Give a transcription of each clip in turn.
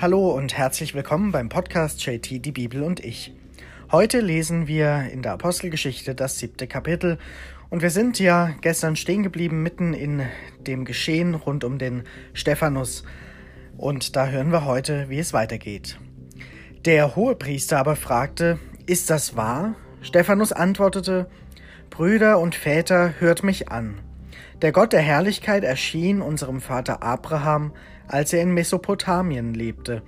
Hallo und herzlich willkommen beim Podcast JT, die Bibel und ich. Heute lesen wir in der Apostelgeschichte das siebte Kapitel und wir sind ja gestern stehen geblieben mitten in dem Geschehen rund um den Stephanus und da hören wir heute, wie es weitergeht. Der Hohepriester aber fragte, ist das wahr? Stephanus antwortete, Brüder und Väter, hört mich an. Der Gott der Herrlichkeit erschien unserem Vater Abraham, als er in Mesopotamien lebte,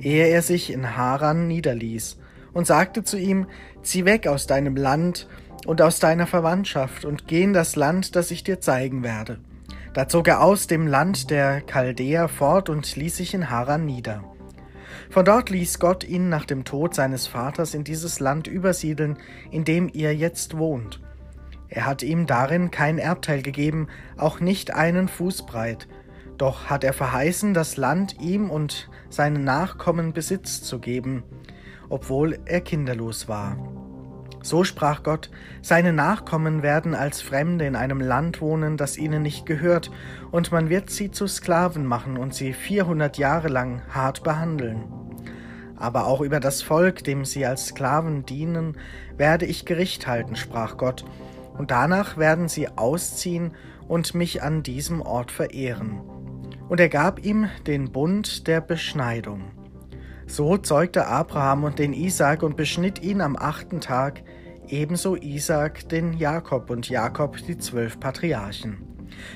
ehe er sich in Haran niederließ, und sagte zu ihm, Zieh weg aus deinem Land und aus deiner Verwandtschaft und geh in das Land, das ich dir zeigen werde. Da zog er aus dem Land der Chaldäer fort und ließ sich in Haran nieder. Von dort ließ Gott ihn nach dem Tod seines Vaters in dieses Land übersiedeln, in dem ihr jetzt wohnt. Er hat ihm darin kein Erbteil gegeben, auch nicht einen Fuß breit. Doch hat er verheißen, das Land ihm und seinen Nachkommen Besitz zu geben, obwohl er kinderlos war. So sprach Gott, seine Nachkommen werden als Fremde in einem Land wohnen, das ihnen nicht gehört, und man wird sie zu Sklaven machen und sie vierhundert Jahre lang hart behandeln. Aber auch über das Volk, dem sie als Sklaven dienen, werde ich Gericht halten, sprach Gott, und danach werden sie ausziehen und mich an diesem Ort verehren. Und er gab ihm den Bund der Beschneidung. So zeugte Abraham und den Isaak und beschnitt ihn am achten Tag, ebenso Isaak den Jakob und Jakob die zwölf Patriarchen.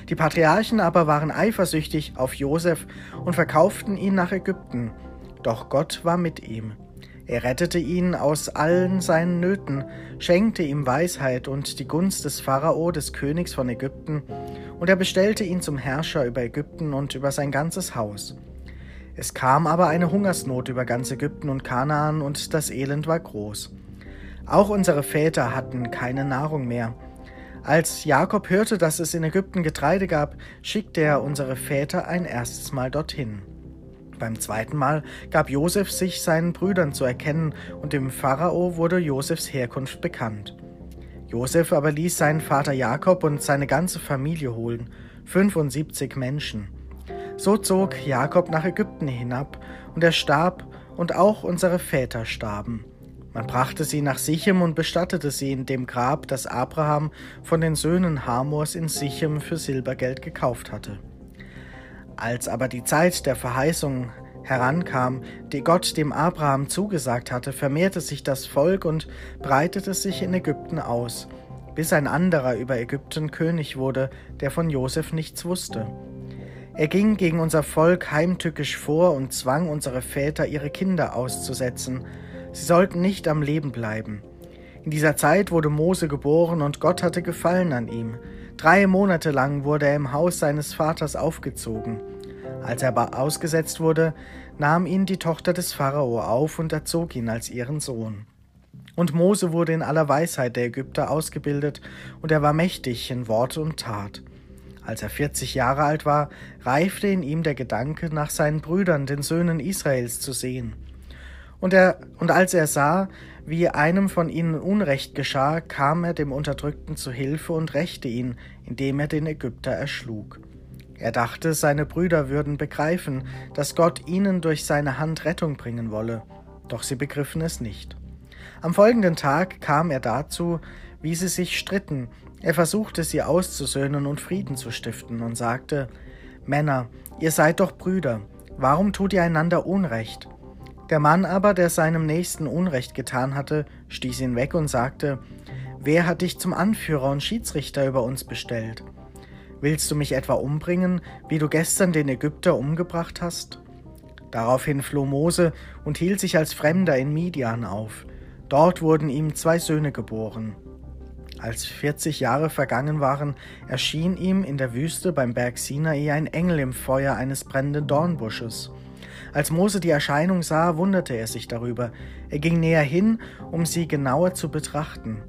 Die Patriarchen aber waren eifersüchtig auf Josef und verkauften ihn nach Ägypten, doch Gott war mit ihm. Er rettete ihn aus allen seinen Nöten, schenkte ihm Weisheit und die Gunst des Pharao, des Königs von Ägypten, und er bestellte ihn zum Herrscher über Ägypten und über sein ganzes Haus. Es kam aber eine Hungersnot über ganz Ägypten und Kanaan, und das Elend war groß. Auch unsere Väter hatten keine Nahrung mehr. Als Jakob hörte, dass es in Ägypten Getreide gab, schickte er unsere Väter ein erstes Mal dorthin. Beim zweiten Mal gab Josef sich seinen Brüdern zu erkennen, und dem Pharao wurde Josefs Herkunft bekannt. Josef aber ließ seinen Vater Jakob und seine ganze Familie holen, 75 Menschen. So zog Jakob nach Ägypten hinab, und er starb, und auch unsere Väter starben. Man brachte sie nach Sichem und bestattete sie in dem Grab, das Abraham von den Söhnen Hamors in Sichem für Silbergeld gekauft hatte. Als aber die Zeit der Verheißung herankam, die Gott dem Abraham zugesagt hatte, vermehrte sich das Volk und breitete sich in Ägypten aus, bis ein anderer über Ägypten König wurde, der von Josef nichts wusste. Er ging gegen unser Volk heimtückisch vor und zwang unsere Väter, ihre Kinder auszusetzen. Sie sollten nicht am Leben bleiben. In dieser Zeit wurde Mose geboren und Gott hatte Gefallen an ihm. Drei Monate lang wurde er im Haus seines Vaters aufgezogen. Als er aber ausgesetzt wurde, nahm ihn die Tochter des Pharao auf und erzog ihn als ihren Sohn. Und Mose wurde in aller Weisheit der Ägypter ausgebildet, und er war mächtig in Wort und Tat. Als er vierzig Jahre alt war, reifte in ihm der Gedanke, nach seinen Brüdern, den Söhnen Israels, zu sehen. Und, er, und als er sah, wie einem von ihnen Unrecht geschah, kam er dem Unterdrückten zu Hilfe und rächte ihn, indem er den Ägypter erschlug. Er dachte, seine Brüder würden begreifen, dass Gott ihnen durch seine Hand Rettung bringen wolle, doch sie begriffen es nicht. Am folgenden Tag kam er dazu, wie sie sich stritten, er versuchte sie auszusöhnen und Frieden zu stiften und sagte, Männer, ihr seid doch Brüder, warum tut ihr einander Unrecht? Der Mann aber, der seinem Nächsten Unrecht getan hatte, stieß ihn weg und sagte, Wer hat dich zum Anführer und Schiedsrichter über uns bestellt? Willst du mich etwa umbringen, wie du gestern den Ägypter umgebracht hast? Daraufhin floh Mose und hielt sich als Fremder in Midian auf. Dort wurden ihm zwei Söhne geboren. Als vierzig Jahre vergangen waren, erschien ihm in der Wüste beim Berg Sinai ein Engel im Feuer eines brennenden Dornbusches. Als Mose die Erscheinung sah, wunderte er sich darüber. Er ging näher hin, um sie genauer zu betrachten.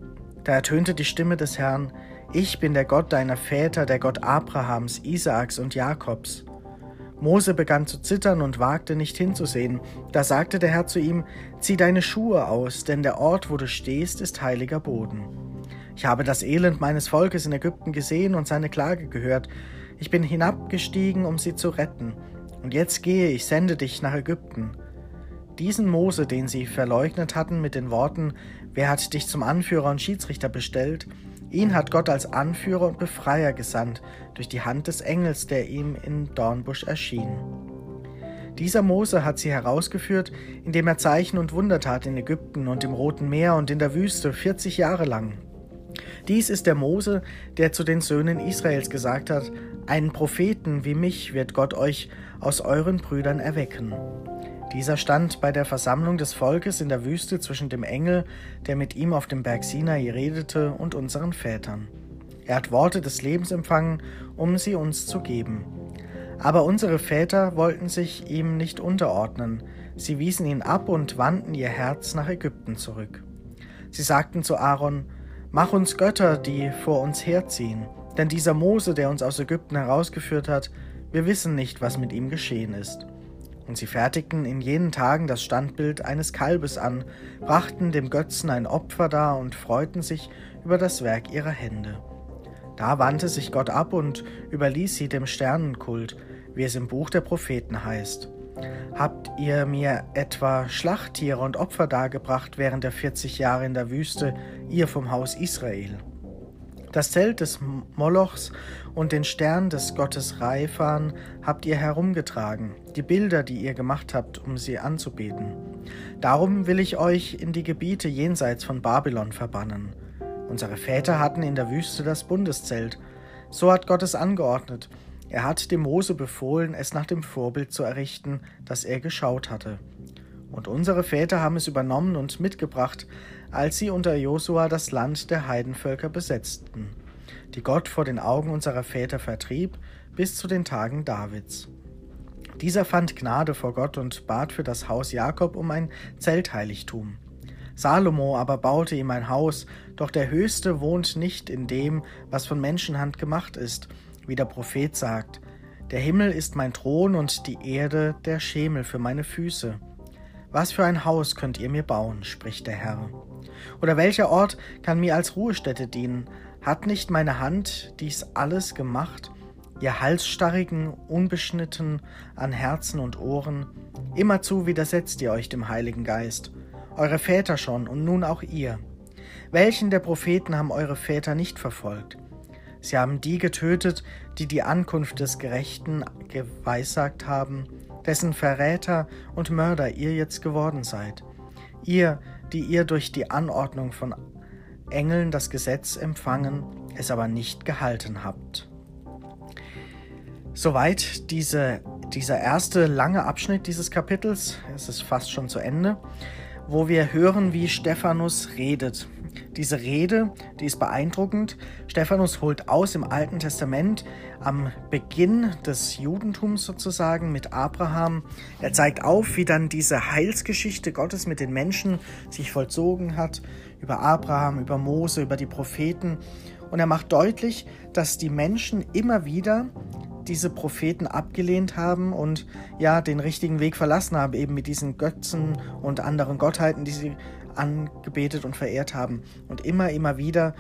Da ertönte die Stimme des Herrn, Ich bin der Gott deiner Väter, der Gott Abrahams, Isaaks und Jakobs. Mose begann zu zittern und wagte nicht hinzusehen. Da sagte der Herr zu ihm, Zieh deine Schuhe aus, denn der Ort, wo du stehst, ist heiliger Boden. Ich habe das Elend meines Volkes in Ägypten gesehen und seine Klage gehört. Ich bin hinabgestiegen, um sie zu retten Und jetzt gehe, ich sende dich nach Ägypten. Diesen Mose, den sie verleugnet hatten mit den Worten, wer hat dich zum Anführer und Schiedsrichter bestellt, ihn hat Gott als Anführer und Befreier gesandt durch die Hand des Engels, der ihm in Dornbusch erschien. Dieser Mose hat sie herausgeführt, indem er Zeichen und Wunder tat in Ägypten und im Roten Meer und in der Wüste 40 Jahre lang. Dies ist der Mose, der zu den Söhnen Israels gesagt hat, einen Propheten wie mich wird Gott euch aus euren Brüdern erwecken. Dieser stand bei der Versammlung des Volkes in der Wüste zwischen dem Engel, der mit ihm auf dem Berg Sinai redete, und unseren Vätern. Er hat Worte des Lebens empfangen, um sie uns zu geben. Aber unsere Väter wollten sich ihm nicht unterordnen, sie wiesen ihn ab und wandten ihr Herz nach Ägypten zurück. Sie sagten zu Aaron, Mach uns Götter, die vor uns herziehen, denn dieser Mose, der uns aus Ägypten herausgeführt hat, wir wissen nicht, was mit ihm geschehen ist. Und sie fertigten in jenen Tagen das Standbild eines Kalbes an, brachten dem Götzen ein Opfer dar und freuten sich über das Werk ihrer Hände. Da wandte sich Gott ab und überließ sie dem Sternenkult, wie es im Buch der Propheten heißt. Habt ihr mir etwa Schlachttiere und Opfer dargebracht während der 40 Jahre in der Wüste, ihr vom Haus Israel? Das Zelt des Molochs und den Stern des Gottes Raifan habt ihr herumgetragen, die Bilder, die ihr gemacht habt, um sie anzubeten. Darum will ich euch in die Gebiete jenseits von Babylon verbannen. Unsere Väter hatten in der Wüste das Bundeszelt. So hat Gott es angeordnet. Er hat dem Mose befohlen, es nach dem Vorbild zu errichten, das er geschaut hatte. Und unsere Väter haben es übernommen und mitgebracht, als sie unter Josua das Land der Heidenvölker besetzten, die Gott vor den Augen unserer Väter vertrieb, bis zu den Tagen Davids. Dieser fand Gnade vor Gott und bat für das Haus Jakob um ein Zeltheiligtum. Salomo aber baute ihm ein Haus, doch der Höchste wohnt nicht in dem, was von Menschenhand gemacht ist, wie der Prophet sagt. Der Himmel ist mein Thron und die Erde der Schemel für meine Füße. Was für ein Haus könnt ihr mir bauen, spricht der Herr. Oder welcher Ort kann mir als Ruhestätte dienen? Hat nicht meine Hand dies alles gemacht? Ihr Halsstarrigen, unbeschnitten an Herzen und Ohren, immerzu widersetzt ihr euch dem Heiligen Geist eure Väter schon und nun auch ihr. Welchen der Propheten haben eure Väter nicht verfolgt? Sie haben die getötet, die die Ankunft des Gerechten geweissagt haben, dessen Verräter und Mörder ihr jetzt geworden seid. Ihr, die ihr durch die Anordnung von Engeln das Gesetz empfangen, es aber nicht gehalten habt. Soweit diese, dieser erste lange Abschnitt dieses Kapitels. Es ist fast schon zu Ende wo wir hören, wie Stephanus redet. Diese Rede, die ist beeindruckend. Stephanus holt aus im Alten Testament am Beginn des Judentums sozusagen mit Abraham. Er zeigt auf, wie dann diese Heilsgeschichte Gottes mit den Menschen sich vollzogen hat, über Abraham, über Mose, über die Propheten. Und er macht deutlich, dass die Menschen immer wieder diese Propheten abgelehnt haben und ja den richtigen Weg verlassen haben, eben mit diesen Götzen und anderen Gottheiten, die sie angebetet und verehrt haben. Und immer, immer wieder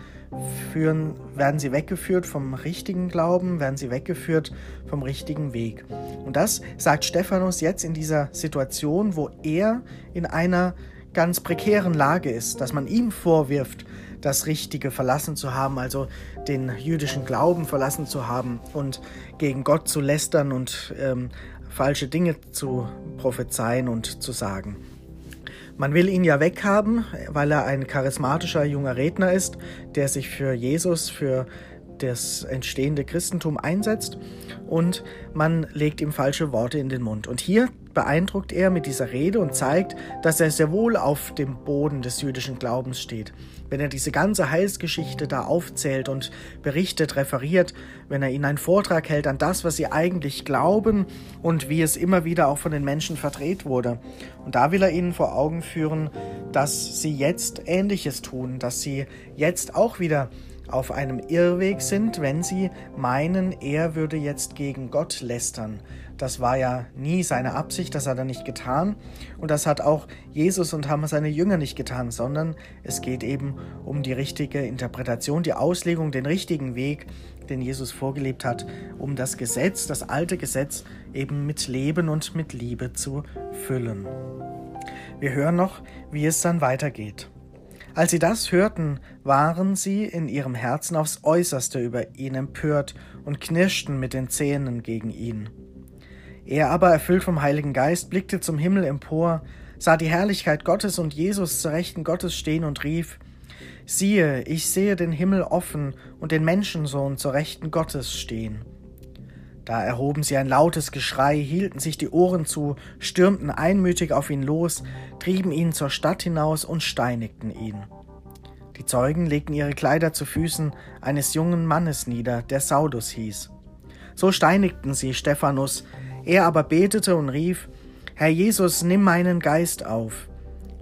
führen, werden sie weggeführt vom richtigen Glauben, werden sie weggeführt vom richtigen Weg. Und das sagt Stephanus jetzt in dieser Situation, wo er in einer ganz prekären Lage ist, dass man ihm vorwirft, das Richtige verlassen zu haben, also den jüdischen Glauben verlassen zu haben und gegen Gott zu lästern und ähm, falsche Dinge zu prophezeien und zu sagen. Man will ihn ja weghaben, weil er ein charismatischer junger Redner ist, der sich für Jesus, für das entstehende Christentum einsetzt und man legt ihm falsche Worte in den Mund. Und hier beeindruckt er mit dieser Rede und zeigt, dass er sehr wohl auf dem Boden des jüdischen Glaubens steht. Wenn er diese ganze Heilsgeschichte da aufzählt und berichtet, referiert, wenn er ihnen einen Vortrag hält an das, was sie eigentlich glauben und wie es immer wieder auch von den Menschen verdreht wurde. Und da will er ihnen vor Augen führen, dass sie jetzt Ähnliches tun, dass sie jetzt auch wieder auf einem Irrweg sind, wenn sie meinen, er würde jetzt gegen Gott lästern. Das war ja nie seine Absicht, das hat er nicht getan. Und das hat auch Jesus und haben seine Jünger nicht getan, sondern es geht eben um die richtige Interpretation, die Auslegung, den richtigen Weg den Jesus vorgelebt hat, um das Gesetz, das alte Gesetz eben mit Leben und mit Liebe zu füllen. Wir hören noch, wie es dann weitergeht. Als sie das hörten, waren sie in ihrem Herzen aufs äußerste über ihn empört und knirschten mit den Zähnen gegen ihn. Er aber, erfüllt vom Heiligen Geist, blickte zum Himmel empor, sah die Herrlichkeit Gottes und Jesus zur Rechten Gottes stehen und rief, Siehe, ich sehe den Himmel offen und den Menschensohn zur Rechten Gottes stehen. Da erhoben sie ein lautes Geschrei, hielten sich die Ohren zu, stürmten einmütig auf ihn los, trieben ihn zur Stadt hinaus und steinigten ihn. Die Zeugen legten ihre Kleider zu Füßen eines jungen Mannes nieder, der Saulus hieß. So steinigten sie Stephanus, er aber betete und rief, Herr Jesus, nimm meinen Geist auf.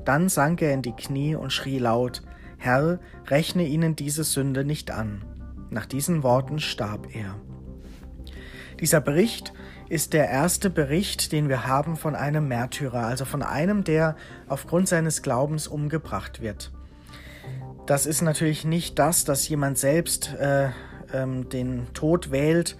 Dann sank er in die Knie und schrie laut, Herr, rechne ihnen diese Sünde nicht an. Nach diesen Worten starb er. Dieser Bericht ist der erste Bericht, den wir haben von einem Märtyrer, also von einem, der aufgrund seines Glaubens umgebracht wird. Das ist natürlich nicht das, dass jemand selbst äh, ähm, den Tod wählt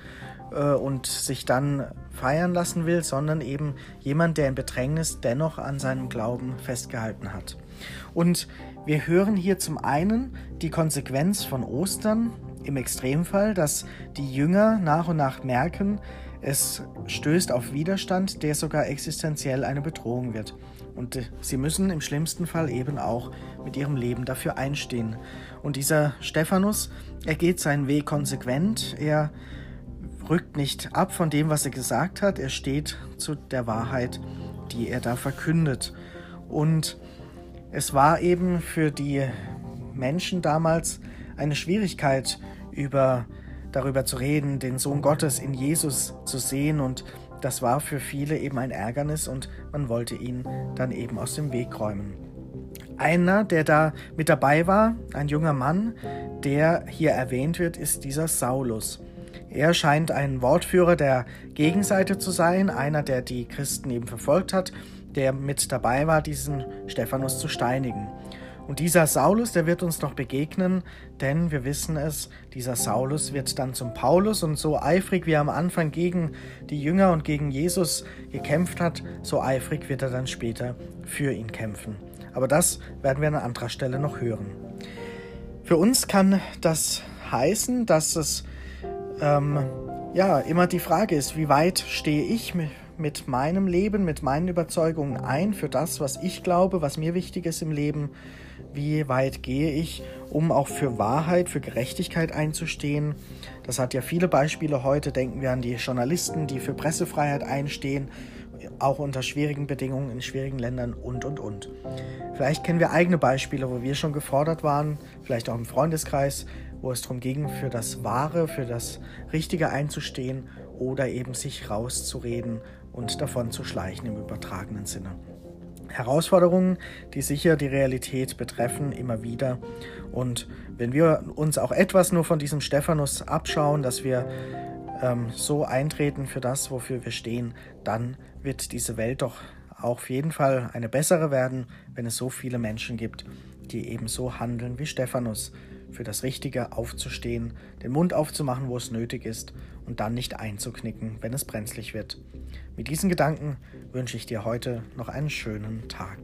äh, und sich dann feiern lassen will, sondern eben jemand, der in Bedrängnis dennoch an seinem Glauben festgehalten hat. Und wir hören hier zum einen die Konsequenz von Ostern, im Extremfall, dass die Jünger nach und nach merken, es stößt auf Widerstand, der sogar existenziell eine Bedrohung wird. Und äh, sie müssen im schlimmsten Fall eben auch mit ihrem Leben dafür einstehen. Und dieser Stephanus, er geht seinen Weg konsequent, er rückt nicht ab von dem, was er gesagt hat, er steht zu der Wahrheit, die er da verkündet. Und es war eben für die Menschen damals eine Schwierigkeit, über, darüber zu reden, den Sohn Gottes in Jesus zu sehen und das war für viele eben ein Ärgernis und man wollte ihn dann eben aus dem Weg räumen. Einer, der da mit dabei war, ein junger Mann, der hier erwähnt wird, ist dieser Saulus. Er scheint ein Wortführer der Gegenseite zu sein, einer, der die Christen eben verfolgt hat, der mit dabei war, diesen Stephanus zu steinigen. Und dieser Saulus, der wird uns noch begegnen, denn wir wissen es, dieser Saulus wird dann zum Paulus und so eifrig wie er am Anfang gegen die Jünger und gegen Jesus gekämpft hat, so eifrig wird er dann später für ihn kämpfen. Aber das werden wir an anderer Stelle noch hören. Für uns kann das heißen, dass es ähm, ja immer die Frage ist, wie weit stehe ich mit meinem Leben, mit meinen Überzeugungen ein für das, was ich glaube, was mir wichtig ist im Leben wie weit gehe ich, um auch für Wahrheit, für Gerechtigkeit einzustehen. Das hat ja viele Beispiele heute. Denken wir an die Journalisten, die für Pressefreiheit einstehen, auch unter schwierigen Bedingungen in schwierigen Ländern und, und, und. Vielleicht kennen wir eigene Beispiele, wo wir schon gefordert waren, vielleicht auch im Freundeskreis, wo es darum ging, für das Wahre, für das Richtige einzustehen oder eben sich rauszureden und davon zu schleichen im übertragenen Sinne. Herausforderungen, die sicher die Realität betreffen, immer wieder. Und wenn wir uns auch etwas nur von diesem Stephanus abschauen, dass wir ähm, so eintreten für das, wofür wir stehen, dann wird diese Welt doch auch auf jeden Fall eine bessere werden, wenn es so viele Menschen gibt, die eben so handeln wie Stephanus, für das Richtige aufzustehen, den Mund aufzumachen, wo es nötig ist und dann nicht einzuknicken, wenn es brenzlig wird. Mit diesen Gedanken wünsche ich dir heute noch einen schönen Tag.